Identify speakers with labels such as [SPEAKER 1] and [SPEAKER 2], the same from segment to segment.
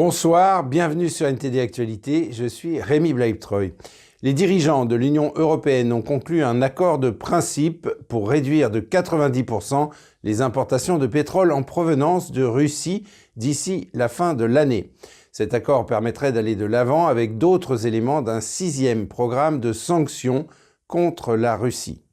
[SPEAKER 1] Bonsoir, bienvenue sur NTD Actualité, je suis Rémi Bleibtreuil. Les dirigeants de l'Union européenne ont conclu un accord de principe pour réduire de 90% les importations de pétrole en provenance de Russie d'ici la fin de l'année. Cet accord permettrait d'aller de l'avant avec d'autres éléments d'un sixième programme de sanctions contre la Russie.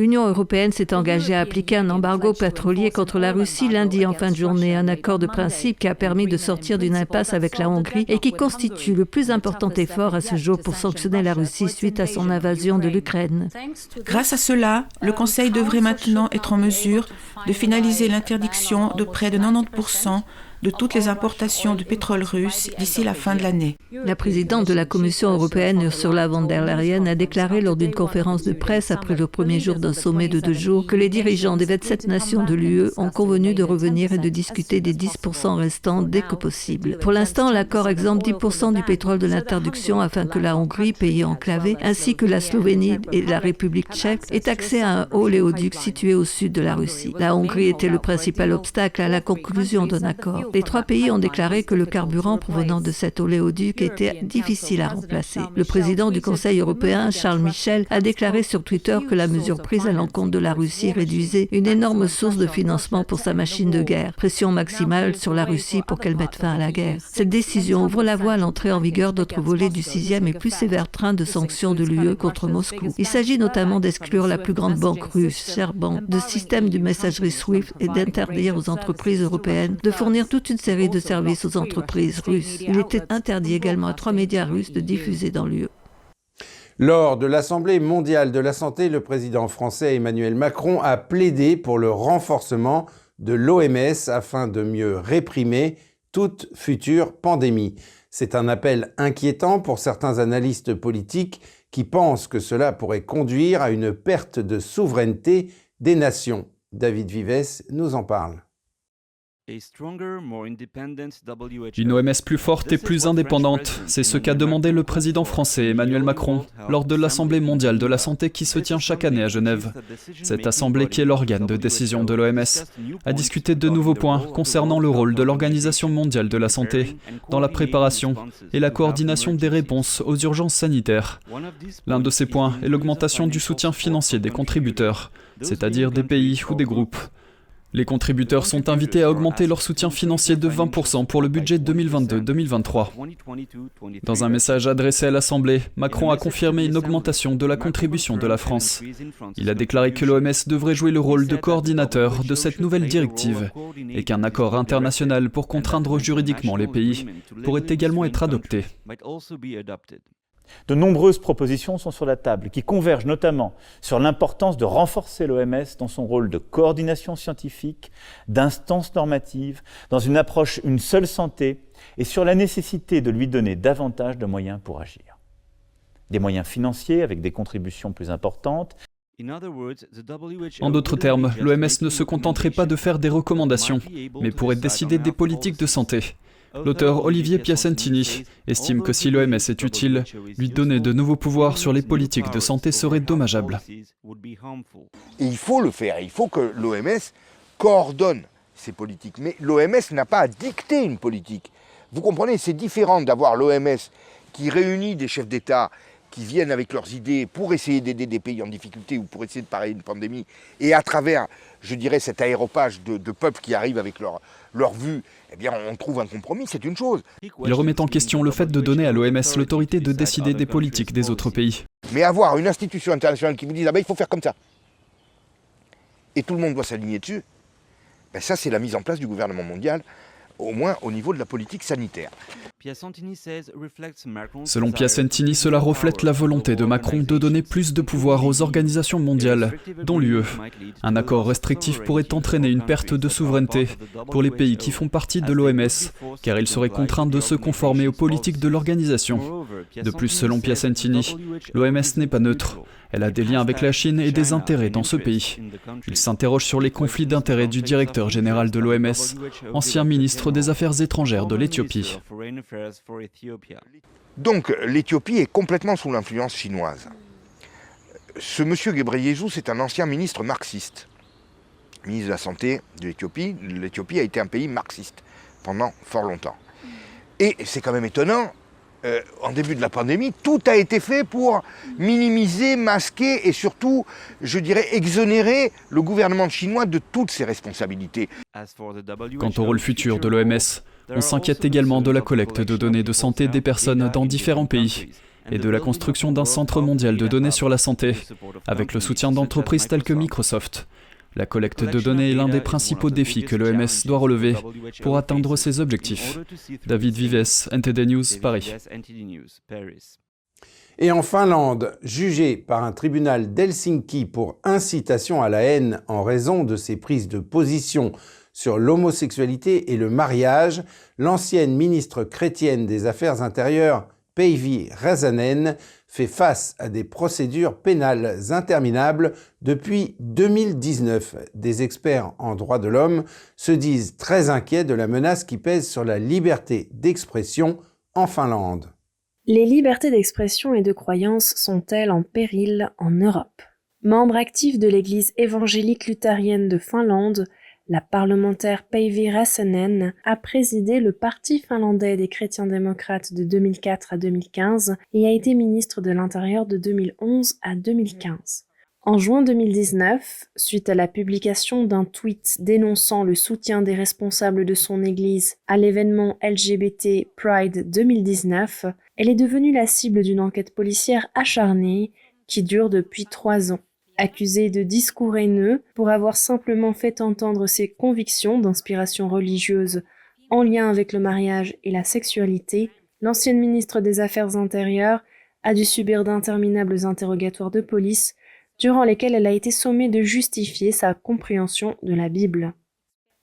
[SPEAKER 2] L'Union européenne s'est engagée à appliquer un embargo pétrolier contre la Russie lundi en fin de journée, un accord de principe qui a permis de sortir d'une impasse avec la Hongrie et qui constitue le plus important effort à ce jour pour sanctionner la Russie suite à son invasion de l'Ukraine.
[SPEAKER 3] Grâce à cela, le Conseil devrait maintenant être en mesure de finaliser l'interdiction de près de 90% de toutes les importations de pétrole russe d'ici la fin de l'année.
[SPEAKER 2] La présidente de la Commission européenne, Ursula von der Leyen, a déclaré lors d'une conférence de presse après le premier jour d'un sommet de deux jours que les dirigeants des 27 nations de l'UE ont convenu de revenir et de discuter des 10% restants dès que possible. Pour l'instant, l'accord exempte 10% du pétrole de l'interdiction afin que la Hongrie, pays enclavé, ainsi que la Slovénie et la République tchèque aient accès à un oléoduc situé au sud de la Russie. La Hongrie était le principal obstacle à la conclusion d'un accord. Les trois pays ont déclaré que le carburant provenant de cet oléoduc était difficile à remplacer. Le président du Conseil européen, Charles Michel, a déclaré sur Twitter que la mesure prise à l'encontre de la Russie réduisait une énorme source de financement pour sa machine de guerre. Pression maximale sur la Russie pour qu'elle mette fin à la guerre. Cette décision ouvre la voie à l'entrée en vigueur d'autres volets du sixième et plus sévère train de sanctions de l'UE contre Moscou. Il s'agit notamment d'exclure la plus grande banque russe, Sherbank, de système du messagerie SWIFT et d'interdire aux entreprises européennes de fournir tout une série de services aux entreprises russes. Il était interdit également à trois médias russes de diffuser dans l'UE.
[SPEAKER 1] Lors de l'Assemblée mondiale de la santé, le président français Emmanuel Macron a plaidé pour le renforcement de l'OMS afin de mieux réprimer toute future pandémie. C'est un appel inquiétant pour certains analystes politiques qui pensent que cela pourrait conduire à une perte de souveraineté des nations. David Vives nous en parle.
[SPEAKER 4] Une OMS plus forte et plus indépendante, c'est ce qu'a demandé le président français Emmanuel Macron lors de l'Assemblée mondiale de la santé qui se tient chaque année à Genève. Cette assemblée, qui est l'organe de décision de l'OMS, a discuté de nouveaux points concernant le rôle de l'Organisation mondiale de la santé dans la préparation et la coordination des réponses aux urgences sanitaires. L'un de ces points est l'augmentation du soutien financier des contributeurs, c'est-à-dire des pays ou des groupes. Les contributeurs sont invités à augmenter leur soutien financier de 20% pour le budget 2022-2023. Dans un message adressé à l'Assemblée, Macron a confirmé une augmentation de la contribution de la France. Il a déclaré que l'OMS devrait jouer le rôle de coordinateur de cette nouvelle directive et qu'un accord international pour contraindre juridiquement les pays pourrait également être adopté.
[SPEAKER 5] De nombreuses propositions sont sur la table qui convergent notamment sur l'importance de renforcer l'OMS dans son rôle de coordination scientifique, d'instance normative, dans une approche une seule santé et sur la nécessité de lui donner davantage de moyens pour agir. Des moyens financiers avec des contributions plus importantes,
[SPEAKER 4] en d'autres termes, l'OMS ne se contenterait pas de faire des recommandations, mais pourrait décider des politiques de santé. L'auteur Olivier Piacentini estime que si l'OMS est utile, lui donner de nouveaux pouvoirs sur les politiques de santé serait dommageable.
[SPEAKER 6] il faut le faire, il faut que l'OMS coordonne ces politiques. Mais l'OMS n'a pas à dicter une politique. Vous comprenez, c'est différent d'avoir l'OMS qui réunit des chefs d'État qui viennent avec leurs idées pour essayer d'aider des pays en difficulté ou pour essayer de parer une pandémie, et à travers, je dirais, cet aéropage de, peuples qui arrivent avec leur, leur vue, eh bien, on trouve un compromis, c'est une chose.
[SPEAKER 4] Il remet en question le fait de donner à l'OMS l'autorité de décider des politiques des autres pays.
[SPEAKER 6] Mais avoir une institution internationale qui vous dit, ah ben, il faut faire comme ça, et tout le monde doit s'aligner dessus, ben ça, c'est la mise en place du gouvernement mondial au moins au niveau de la politique sanitaire.
[SPEAKER 4] Selon Piacentini, cela reflète la volonté de Macron de donner plus de pouvoir aux organisations mondiales, dont l'UE. Un accord restrictif pourrait entraîner une perte de souveraineté pour les pays qui font partie de l'OMS, car ils seraient contraints de se conformer aux politiques de l'organisation. De plus, selon Piacentini, l'OMS n'est pas neutre. Elle a des liens avec la Chine et des intérêts dans ce pays. Il s'interroge sur les conflits d'intérêts du directeur général de l'OMS, ancien ministre des Affaires étrangères de l'Éthiopie.
[SPEAKER 6] Donc l'Éthiopie est complètement sous l'influence chinoise. Ce monsieur Ghebreyesus est un ancien ministre marxiste, ministre de la Santé de l'Éthiopie. L'Éthiopie a été un pays marxiste pendant fort longtemps. Et c'est quand même étonnant, euh, en début de la pandémie, tout a été fait pour minimiser, masquer et surtout, je dirais, exonérer le gouvernement chinois de toutes ses responsabilités.
[SPEAKER 4] Quant au rôle futur de l'OMS, on s'inquiète également de la collecte de données de santé des personnes dans différents pays et de la construction d'un centre mondial de données sur la santé, avec le soutien d'entreprises telles que Microsoft. La collecte de données est l'un des principaux défis que l'OMS doit relever pour atteindre ses objectifs. David Vives, NTD News, Paris.
[SPEAKER 1] Et en Finlande, jugé par un tribunal d'Helsinki pour incitation à la haine en raison de ses prises de position sur l'homosexualité et le mariage, l'ancienne ministre chrétienne des Affaires intérieures, Päivi Räsänen, fait face à des procédures pénales interminables depuis 2019. Des experts en droits de l'homme se disent très inquiets de la menace qui pèse sur la liberté d'expression en Finlande.
[SPEAKER 7] Les libertés d'expression et de croyance sont-elles en péril en Europe? Membre actif de l'Église évangélique luthérienne de Finlande, la parlementaire Päivi Räsänen a présidé le Parti finlandais des chrétiens démocrates de 2004 à 2015 et a été ministre de l'Intérieur de 2011 à 2015. En juin 2019, suite à la publication d'un tweet dénonçant le soutien des responsables de son Église à l'événement LGBT Pride 2019, elle est devenue la cible d'une enquête policière acharnée qui dure depuis trois ans. Accusée de discours haineux pour avoir simplement fait entendre ses convictions d'inspiration religieuse en lien avec le mariage et la sexualité, l'ancienne ministre des Affaires intérieures a dû subir d'interminables interrogatoires de police durant lesquels elle a été sommée de justifier sa compréhension de la Bible.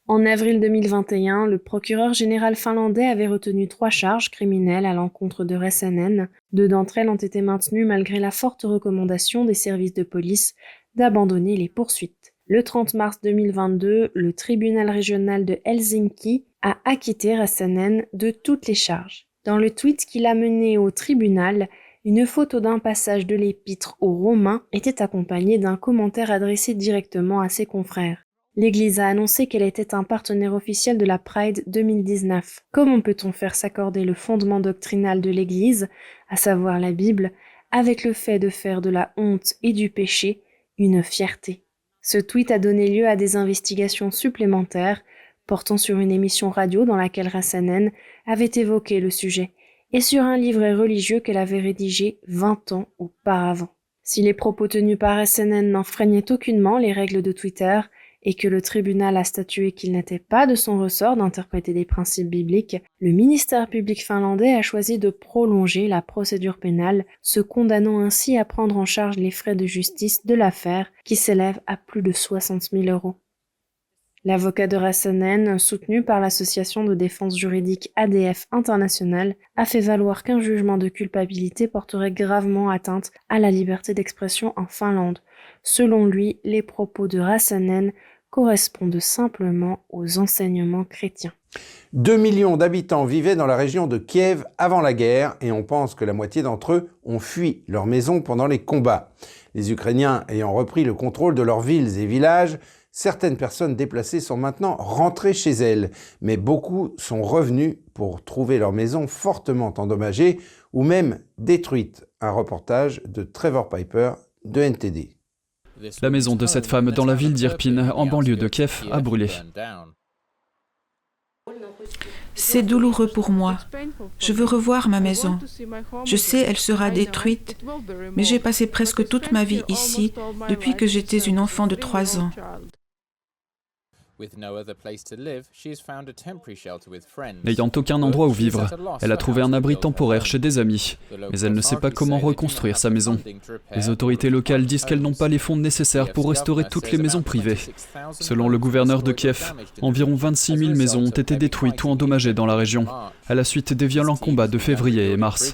[SPEAKER 7] En avril 2021, le procureur général finlandais avait retenu trois charges criminelles à l'encontre de Räsänen. Deux d'entre elles ont été maintenues malgré la forte recommandation des services de police d'abandonner les poursuites. Le 30 mars 2022, le tribunal régional de Helsinki a acquitté Räsänen de toutes les charges. Dans le tweet qu'il a mené au tribunal, une photo d'un passage de l'épître aux Romains était accompagnée d'un commentaire adressé directement à ses confrères. L'Église a annoncé qu'elle était un partenaire officiel de la Pride 2019. Comment peut-on faire s'accorder le fondement doctrinal de l'Église, à savoir la Bible, avec le fait de faire de la honte et du péché une fierté? Ce tweet a donné lieu à des investigations supplémentaires portant sur une émission radio dans laquelle Rassanen avait évoqué le sujet et sur un livret religieux qu'elle avait rédigé 20 ans auparavant. Si les propos tenus par Rassanen n'enfreignaient aucunement les règles de Twitter, et que le tribunal a statué qu'il n'était pas de son ressort d'interpréter des principes bibliques, le ministère public finlandais a choisi de prolonger la procédure pénale, se condamnant ainsi à prendre en charge les frais de justice de l'affaire, qui s'élèvent à plus de 60 000 euros. L'avocat de Rassanen, soutenu par l'association de défense juridique ADF International, a fait valoir qu'un jugement de culpabilité porterait gravement atteinte à la liberté d'expression en Finlande, Selon lui, les propos de Rassanen correspondent simplement aux enseignements chrétiens.
[SPEAKER 1] 2 millions d'habitants vivaient dans la région de Kiev avant la guerre et on pense que la moitié d'entre eux ont fui leur maison pendant les combats. Les Ukrainiens ayant repris le contrôle de leurs villes et villages, certaines personnes déplacées sont maintenant rentrées chez elles, mais beaucoup sont revenus pour trouver leur maison fortement endommagée ou même détruite. Un reportage de Trevor Piper de NTD.
[SPEAKER 4] La maison de cette femme dans la ville d'Irpin, en banlieue de Kiev, a brûlé.
[SPEAKER 3] C'est douloureux pour moi. Je veux revoir ma maison. Je sais, elle sera détruite, mais j'ai passé presque toute ma vie ici depuis que j'étais une enfant de 3 ans.
[SPEAKER 4] N'ayant aucun endroit où vivre, elle a trouvé un abri temporaire chez des amis, mais elle ne sait pas comment reconstruire sa maison. Les autorités locales disent qu'elles n'ont pas les fonds nécessaires pour restaurer toutes les maisons privées. Selon le gouverneur de Kiev, environ 26 000 maisons ont été détruites ou endommagées dans la région, à la suite des violents combats de février et mars.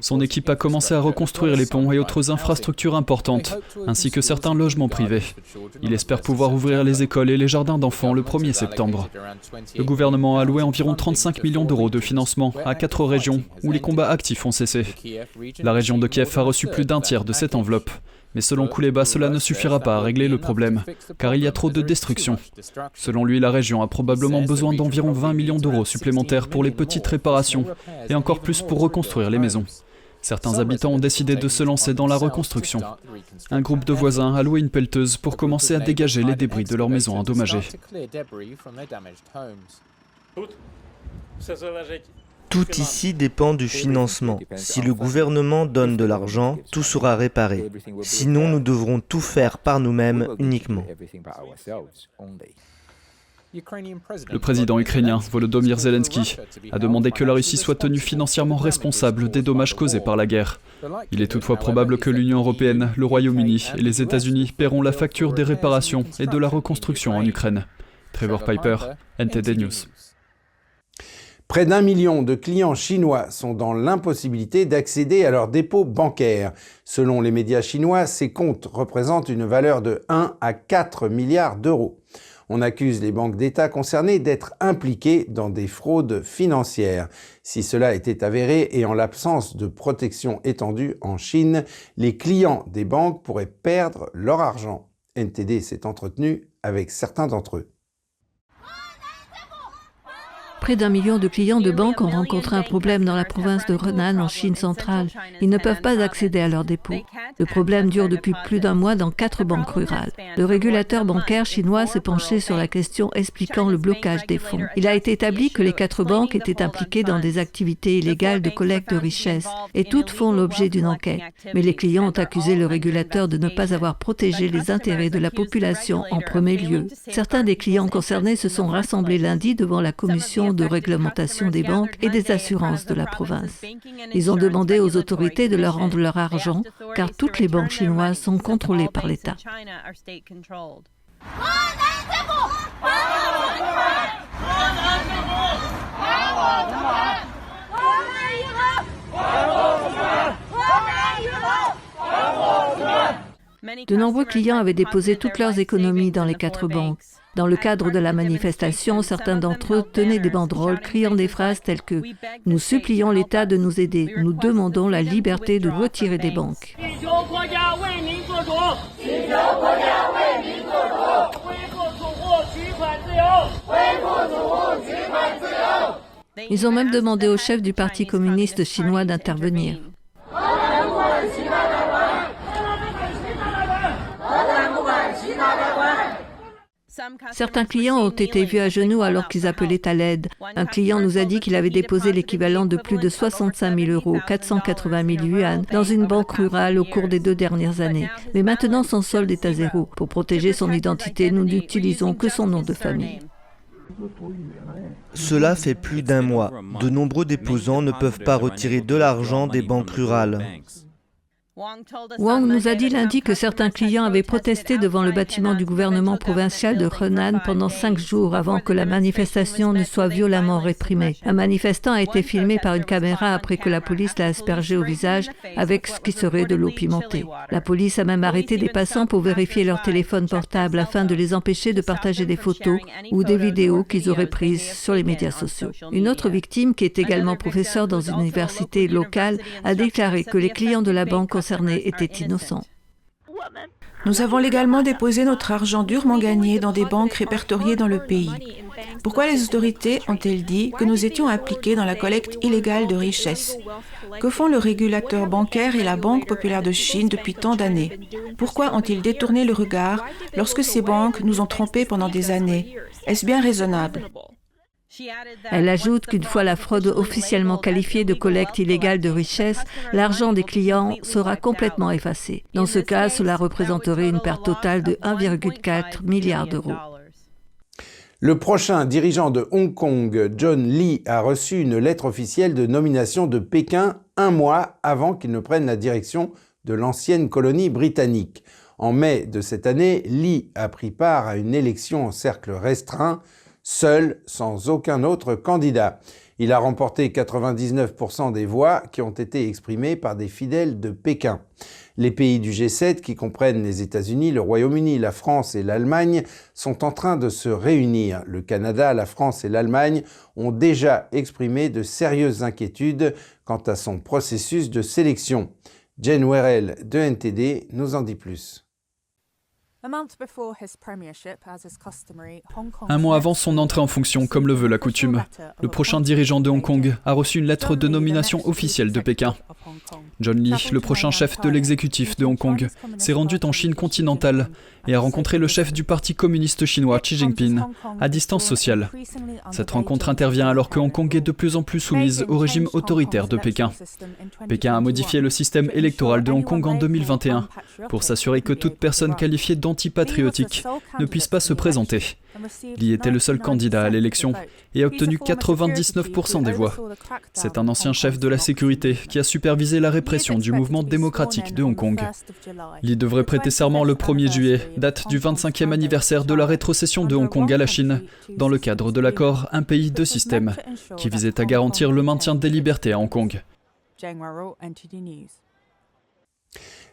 [SPEAKER 4] Son équipe a commencé à reconstruire les ponts et autres infrastructures importantes, ainsi que certains logements privés. Il espère pouvoir ouvrir les écoles et les jardins d'enfants le 1er septembre. Le gouvernement a alloué environ 35 millions d'euros de financement à quatre régions où les combats actifs ont cessé. La région de Kiev a reçu plus d'un tiers de cette enveloppe. Mais selon Kouleba, cela ne suffira pas à régler le problème, car il y a trop de destruction. Selon lui, la région a probablement besoin d'environ 20 millions d'euros supplémentaires pour les petites réparations, et encore plus pour reconstruire les maisons. Certains habitants ont décidé de se lancer dans la reconstruction. Un groupe de voisins a loué une pelleteuse pour commencer à dégager les débris de leurs maisons endommagées.
[SPEAKER 8] Tout ici dépend du financement. Si le gouvernement donne de l'argent, tout sera réparé. Sinon, nous devrons tout faire par nous-mêmes uniquement.
[SPEAKER 4] Le président ukrainien Volodymyr Zelensky a demandé que la Russie soit tenue financièrement responsable des dommages causés par la guerre. Il est toutefois probable que l'Union européenne, le Royaume-Uni et les États-Unis paieront la facture des réparations et de la reconstruction en Ukraine. Trevor Piper, NTD News.
[SPEAKER 1] Près d'un million de clients chinois sont dans l'impossibilité d'accéder à leurs dépôts bancaires. Selon les médias chinois, ces comptes représentent une valeur de 1 à 4 milliards d'euros. On accuse les banques d'État concernées d'être impliquées dans des fraudes financières. Si cela était avéré et en l'absence de protection étendue en Chine, les clients des banques pourraient perdre leur argent. NTD s'est entretenu avec certains d'entre eux.
[SPEAKER 2] Près d'un million de clients de banques ont rencontré un problème dans la province de Renan en Chine centrale. Ils ne peuvent pas accéder à leurs dépôts. Le problème dure depuis plus d'un mois dans quatre banques rurales. Le régulateur bancaire chinois s'est penché sur la question expliquant le blocage des fonds. Il a été établi que les quatre banques étaient impliquées dans des activités illégales de collecte de richesses et toutes font l'objet d'une enquête. Mais les clients ont accusé le régulateur de ne pas avoir protégé les intérêts de la population en premier lieu. Certains des clients concernés se sont rassemblés lundi devant la commission de réglementation des banques et des assurances de la province. Ils ont demandé aux autorités de leur rendre leur argent car toutes les banques chinoises sont contrôlées par l'État. De nombreux clients avaient déposé toutes leurs économies dans les quatre banques. Dans le cadre de la manifestation, certains d'entre eux tenaient des banderoles criant des phrases telles que ⁇ Nous supplions l'État de nous aider, nous demandons la liberté de retirer des banques ⁇ Ils ont même demandé au chef du Parti communiste chinois d'intervenir. Certains clients ont été vus à genoux alors qu'ils appelaient à l'aide. Un client nous a dit qu'il avait déposé l'équivalent de plus de 65 000 euros, 480 000 yuan, dans une banque rurale au cours des deux dernières années. Mais maintenant, son solde est à zéro. Pour protéger son identité, nous n'utilisons que son nom de famille.
[SPEAKER 8] Cela fait plus d'un mois. De nombreux déposants ne peuvent pas retirer de l'argent des banques rurales.
[SPEAKER 2] Wang nous a dit lundi que certains clients avaient protesté devant le bâtiment du gouvernement provincial de Henan pendant cinq jours avant que la manifestation ne soit violemment réprimée. Un manifestant a été filmé par une caméra après que la police l'a aspergé au visage avec ce qui serait de l'eau pimentée. La police a même arrêté des passants pour vérifier leur téléphone portable afin de les empêcher de partager des photos ou des vidéos qu'ils auraient prises sur les médias sociaux. Une autre victime, qui est également professeure dans une université locale, a déclaré que les clients de la banque était innocent.
[SPEAKER 3] Nous avons légalement déposé notre argent durement gagné dans des banques répertoriées dans le pays. Pourquoi les autorités ont-elles dit que nous étions impliqués dans la collecte illégale de richesses? Que font le régulateur bancaire et la Banque populaire de Chine depuis tant d'années? Pourquoi ont-ils détourné le regard lorsque ces banques nous ont trompés pendant des années? Est-ce bien raisonnable?
[SPEAKER 2] Elle ajoute qu'une fois la fraude officiellement qualifiée de collecte illégale de richesses, l'argent des clients sera complètement effacé. Dans ce cas, cela représenterait une perte totale de 1,4 milliard d'euros.
[SPEAKER 1] Le prochain dirigeant de Hong Kong, John Lee, a reçu une lettre officielle de nomination de Pékin un mois avant qu'il ne prenne la direction de l'ancienne colonie britannique. En mai de cette année, Lee a pris part à une élection en cercle restreint seul, sans aucun autre candidat. Il a remporté 99% des voix qui ont été exprimées par des fidèles de Pékin. Les pays du G7, qui comprennent les États-Unis, le Royaume-Uni, la France et l'Allemagne, sont en train de se réunir. Le Canada, la France et l'Allemagne ont déjà exprimé de sérieuses inquiétudes quant à son processus de sélection. Jane Werrell de NTD nous en dit plus.
[SPEAKER 4] Un mois avant son entrée en fonction, comme le veut la coutume, le prochain dirigeant de Hong Kong a reçu une lettre de nomination officielle de Pékin. John Lee, le prochain chef de l'exécutif de Hong Kong, s'est rendu en Chine continentale et a rencontré le chef du Parti communiste chinois Xi Jinping à distance sociale. Cette rencontre intervient alors que Hong Kong est de plus en plus soumise au régime autoritaire de Pékin. Pékin a modifié le système électoral de Hong Kong en 2021 pour s'assurer que toute personne qualifiée d'antipatriotique ne puisse pas se présenter. Li était le seul candidat à l'élection et a obtenu 99% des voix. C'est un ancien chef de la sécurité qui a supervisé la répression du mouvement démocratique de Hong Kong. Li devrait prêter serment le 1er juillet, date du 25e anniversaire de la rétrocession de Hong Kong à la Chine, dans le cadre de l'accord Un pays, deux systèmes, qui visait à garantir le maintien des libertés à Hong Kong.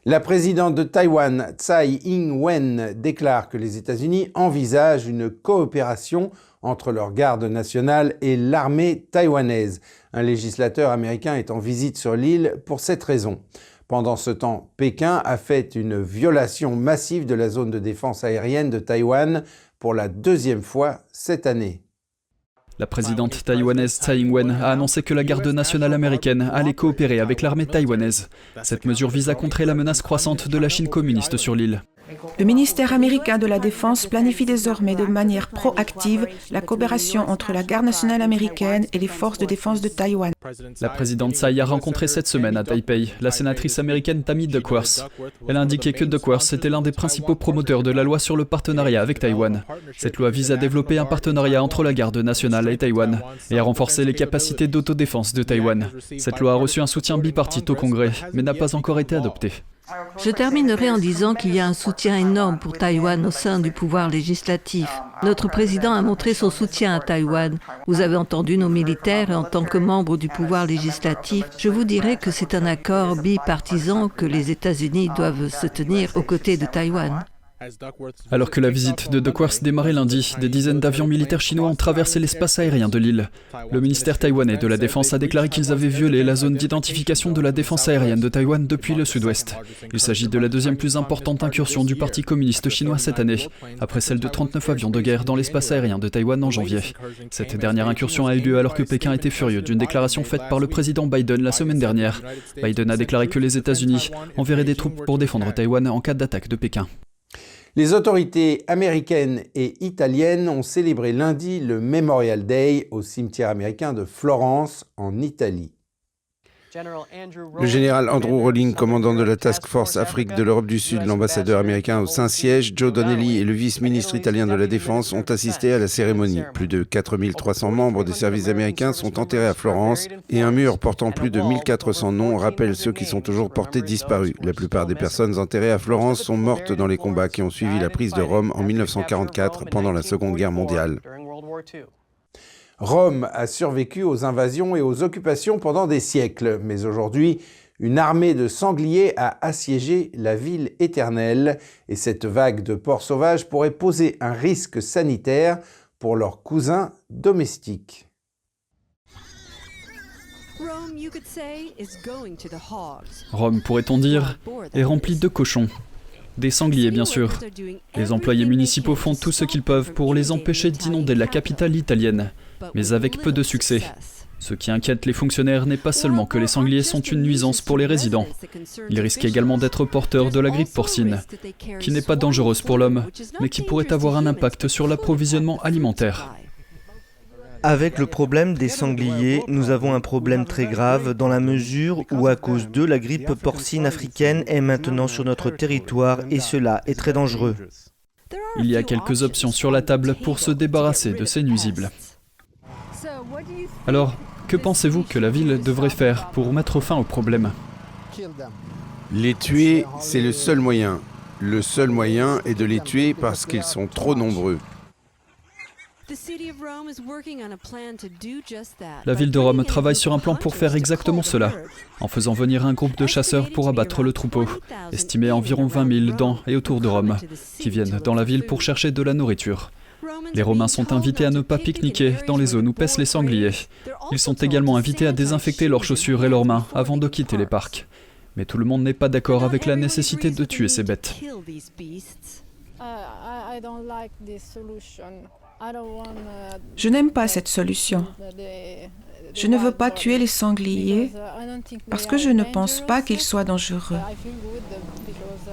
[SPEAKER 1] La présidente de Taïwan, Tsai Ing-wen, déclare que les États-Unis envisagent une coopération entre leur garde nationale et l'armée taïwanaise. Un législateur américain est en visite sur l'île pour cette raison. Pendant ce temps, Pékin a fait une violation massive de la zone de défense aérienne de Taïwan pour la deuxième fois cette année.
[SPEAKER 4] La présidente taïwanaise Tsai Ing-wen a annoncé que la garde nationale américaine allait coopérer avec l'armée taïwanaise. Cette mesure vise à contrer la menace croissante de la Chine communiste sur l'île.
[SPEAKER 3] Le ministère américain de la Défense planifie désormais de manière proactive la coopération entre la garde nationale américaine et les forces de défense de Taïwan.
[SPEAKER 4] La présidente Tsai a rencontré cette semaine à Taipei la sénatrice américaine Tammy Duckworth. Elle a indiqué que Duckworth était l'un des principaux promoteurs de la loi sur le partenariat avec Taïwan. Cette loi vise à développer un partenariat entre la garde nationale et Taïwan et à renforcer les capacités d'autodéfense de Taïwan. Cette loi a reçu un soutien bipartite au Congrès, mais n'a pas encore été adoptée.
[SPEAKER 2] Je terminerai en disant qu'il y a un soutien énorme pour Taïwan au sein du pouvoir législatif. Notre président a montré son soutien à Taïwan. Vous avez entendu nos militaires et en tant que membre du pouvoir législatif, je vous dirais que c'est un accord bipartisan que les États-Unis doivent se tenir aux côtés de Taïwan.
[SPEAKER 4] Alors que la visite de Duckworth démarrait lundi, des dizaines d'avions militaires chinois ont traversé l'espace aérien de l'île. Le ministère taïwanais de la Défense a déclaré qu'ils avaient violé la zone d'identification de la défense aérienne de Taïwan depuis le sud-ouest. Il s'agit de la deuxième plus importante incursion du Parti communiste chinois cette année, après celle de 39 avions de guerre dans l'espace aérien de Taïwan en janvier. Cette dernière incursion a eu lieu alors que Pékin était furieux d'une déclaration faite par le président Biden la semaine dernière. Biden a déclaré que les États-Unis enverraient des troupes pour défendre Taïwan en cas d'attaque de Pékin.
[SPEAKER 1] Les autorités américaines et italiennes ont célébré lundi le Memorial Day au cimetière américain de Florence, en Italie. Le général Andrew Rawling, commandant de la Task Force Afrique de l'Europe du Sud, l'ambassadeur américain au Saint-Siège, Joe Donnelly et le vice-ministre italien de la Défense ont assisté à la cérémonie. Plus de 4300 membres des services américains sont enterrés à Florence et un mur portant plus de 1400 noms rappelle ceux qui sont toujours portés disparus. La plupart des personnes enterrées à Florence sont mortes dans les combats qui ont suivi la prise de Rome en 1944 pendant la Seconde Guerre mondiale. Rome a survécu aux invasions et aux occupations pendant des siècles, mais aujourd'hui, une armée de sangliers a assiégé la ville éternelle, et cette vague de porcs sauvages pourrait poser un risque sanitaire pour leurs cousins domestiques.
[SPEAKER 4] Rome, pourrait-on dire, est remplie de cochons. Des sangliers, bien sûr. Les employés municipaux font tout ce qu'ils peuvent pour les empêcher d'inonder la capitale italienne mais avec peu de succès. Ce qui inquiète les fonctionnaires n'est pas seulement que les sangliers sont une nuisance pour les résidents. Ils risquent également d'être porteurs de la grippe porcine, qui n'est pas dangereuse pour l'homme, mais qui pourrait avoir un impact sur l'approvisionnement alimentaire.
[SPEAKER 8] Avec le problème des sangliers, nous avons un problème très grave dans la mesure où à cause d'eux, la grippe porcine africaine est maintenant sur notre territoire et cela est très dangereux.
[SPEAKER 4] Il y a quelques options sur la table pour se débarrasser de ces nuisibles. Alors, que pensez-vous que la ville devrait faire pour mettre fin au problème
[SPEAKER 1] Les tuer, c'est le seul moyen. Le seul moyen est de les tuer parce qu'ils sont trop nombreux.
[SPEAKER 4] La ville de Rome travaille sur un plan pour faire exactement cela, en faisant venir un groupe de chasseurs pour abattre le troupeau, estimé à environ 20 000 dans et autour de Rome, qui viennent dans la ville pour chercher de la nourriture. Les Romains sont invités à ne pas pique-niquer dans les zones où pèsent les sangliers. Ils sont également invités à désinfecter leurs chaussures et leurs mains avant de quitter les parcs. Mais tout le monde n'est pas d'accord avec la nécessité de tuer ces bêtes.
[SPEAKER 3] Je n'aime pas cette solution. Je ne veux pas tuer les sangliers parce que je ne pense pas qu'ils soient dangereux.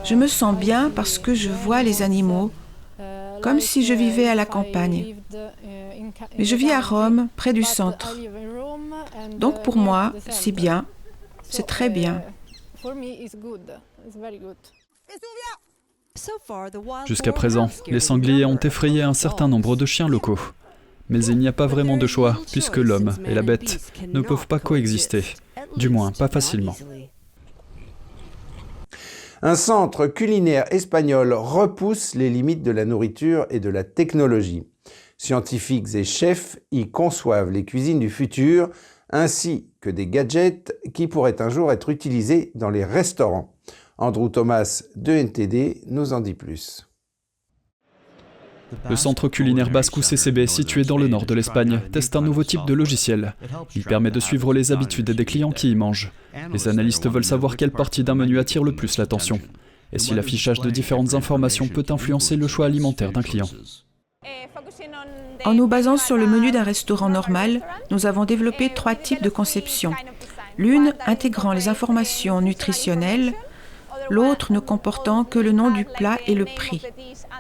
[SPEAKER 3] Je me sens bien parce que je vois les animaux comme si je vivais à la campagne. Mais je vis à Rome, près du centre. Donc pour moi, c'est bien, c'est très bien.
[SPEAKER 4] Jusqu'à présent, les sangliers ont effrayé un certain nombre de chiens locaux. Mais il n'y a pas vraiment de choix, puisque l'homme et la bête ne peuvent pas coexister, du moins pas facilement.
[SPEAKER 1] Un centre culinaire espagnol repousse les limites de la nourriture et de la technologie. Scientifiques et chefs y conçoivent les cuisines du futur, ainsi que des gadgets qui pourraient un jour être utilisés dans les restaurants. Andrew Thomas de NTD nous en dit plus.
[SPEAKER 4] Le centre culinaire basque CCB, situé dans le nord de l'Espagne, teste un nouveau type de logiciel. Il permet de suivre les habitudes des clients qui y mangent. Les analystes veulent savoir quelle partie d'un menu attire le plus l'attention, et si l'affichage de différentes informations peut influencer le choix alimentaire d'un client.
[SPEAKER 3] En nous basant sur le menu d'un restaurant normal, nous avons développé trois types de conception. L'une intégrant les informations nutritionnelles, l'autre ne comportant que le nom du plat et le prix,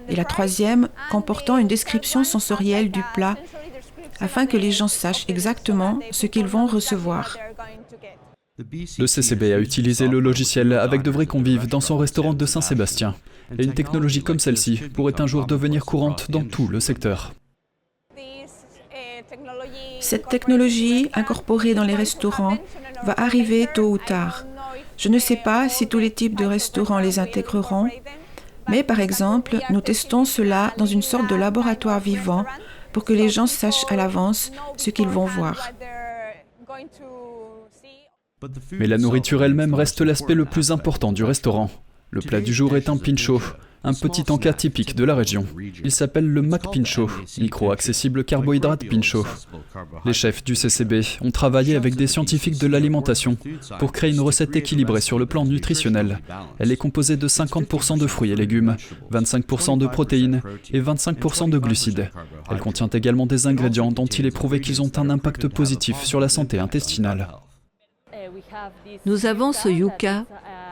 [SPEAKER 3] et la troisième comportant une description sensorielle du plat, afin que les gens sachent exactement ce qu'ils vont recevoir.
[SPEAKER 4] Le CCB a utilisé le logiciel avec de vrais convives dans son restaurant de Saint-Sébastien. Et une technologie comme celle-ci pourrait un jour devenir courante dans tout le secteur.
[SPEAKER 3] Cette technologie incorporée dans les restaurants va arriver tôt ou tard. Je ne sais pas si tous les types de restaurants les intégreront, mais par exemple, nous testons cela dans une sorte de laboratoire vivant pour que les gens sachent à l'avance ce qu'ils vont voir.
[SPEAKER 4] Mais la nourriture elle-même reste l'aspect le plus important du restaurant. Le plat du jour est un pincho, un petit encas typique de la région. Il s'appelle le Mac Pincho, micro-accessible carbohydrate pincho. Les chefs du CCB ont travaillé avec des scientifiques de l'alimentation pour créer une recette équilibrée sur le plan nutritionnel. Elle est composée de 50% de fruits et légumes, 25% de protéines et 25% de glucides. Elle contient également des ingrédients dont il est prouvé qu'ils ont un impact positif sur la santé intestinale.
[SPEAKER 2] Nous avons ce yucca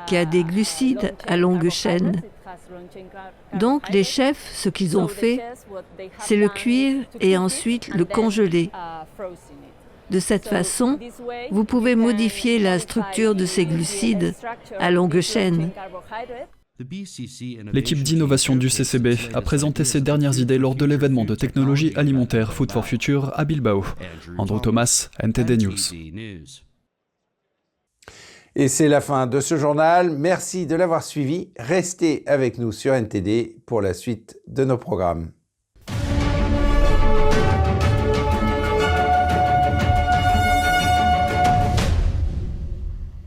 [SPEAKER 2] qui a des glucides à longue chaîne. Donc les chefs, ce qu'ils ont fait, c'est le cuire et ensuite le congeler. De cette façon, vous pouvez modifier la structure de ces glucides à longue chaîne.
[SPEAKER 4] L'équipe d'innovation du CCB a présenté ses dernières idées lors de l'événement de technologie alimentaire Food for Future à Bilbao. Andrew Thomas, NTD News.
[SPEAKER 1] Et c'est la fin de ce journal. Merci de l'avoir suivi. Restez avec nous sur NTD pour la suite de nos programmes.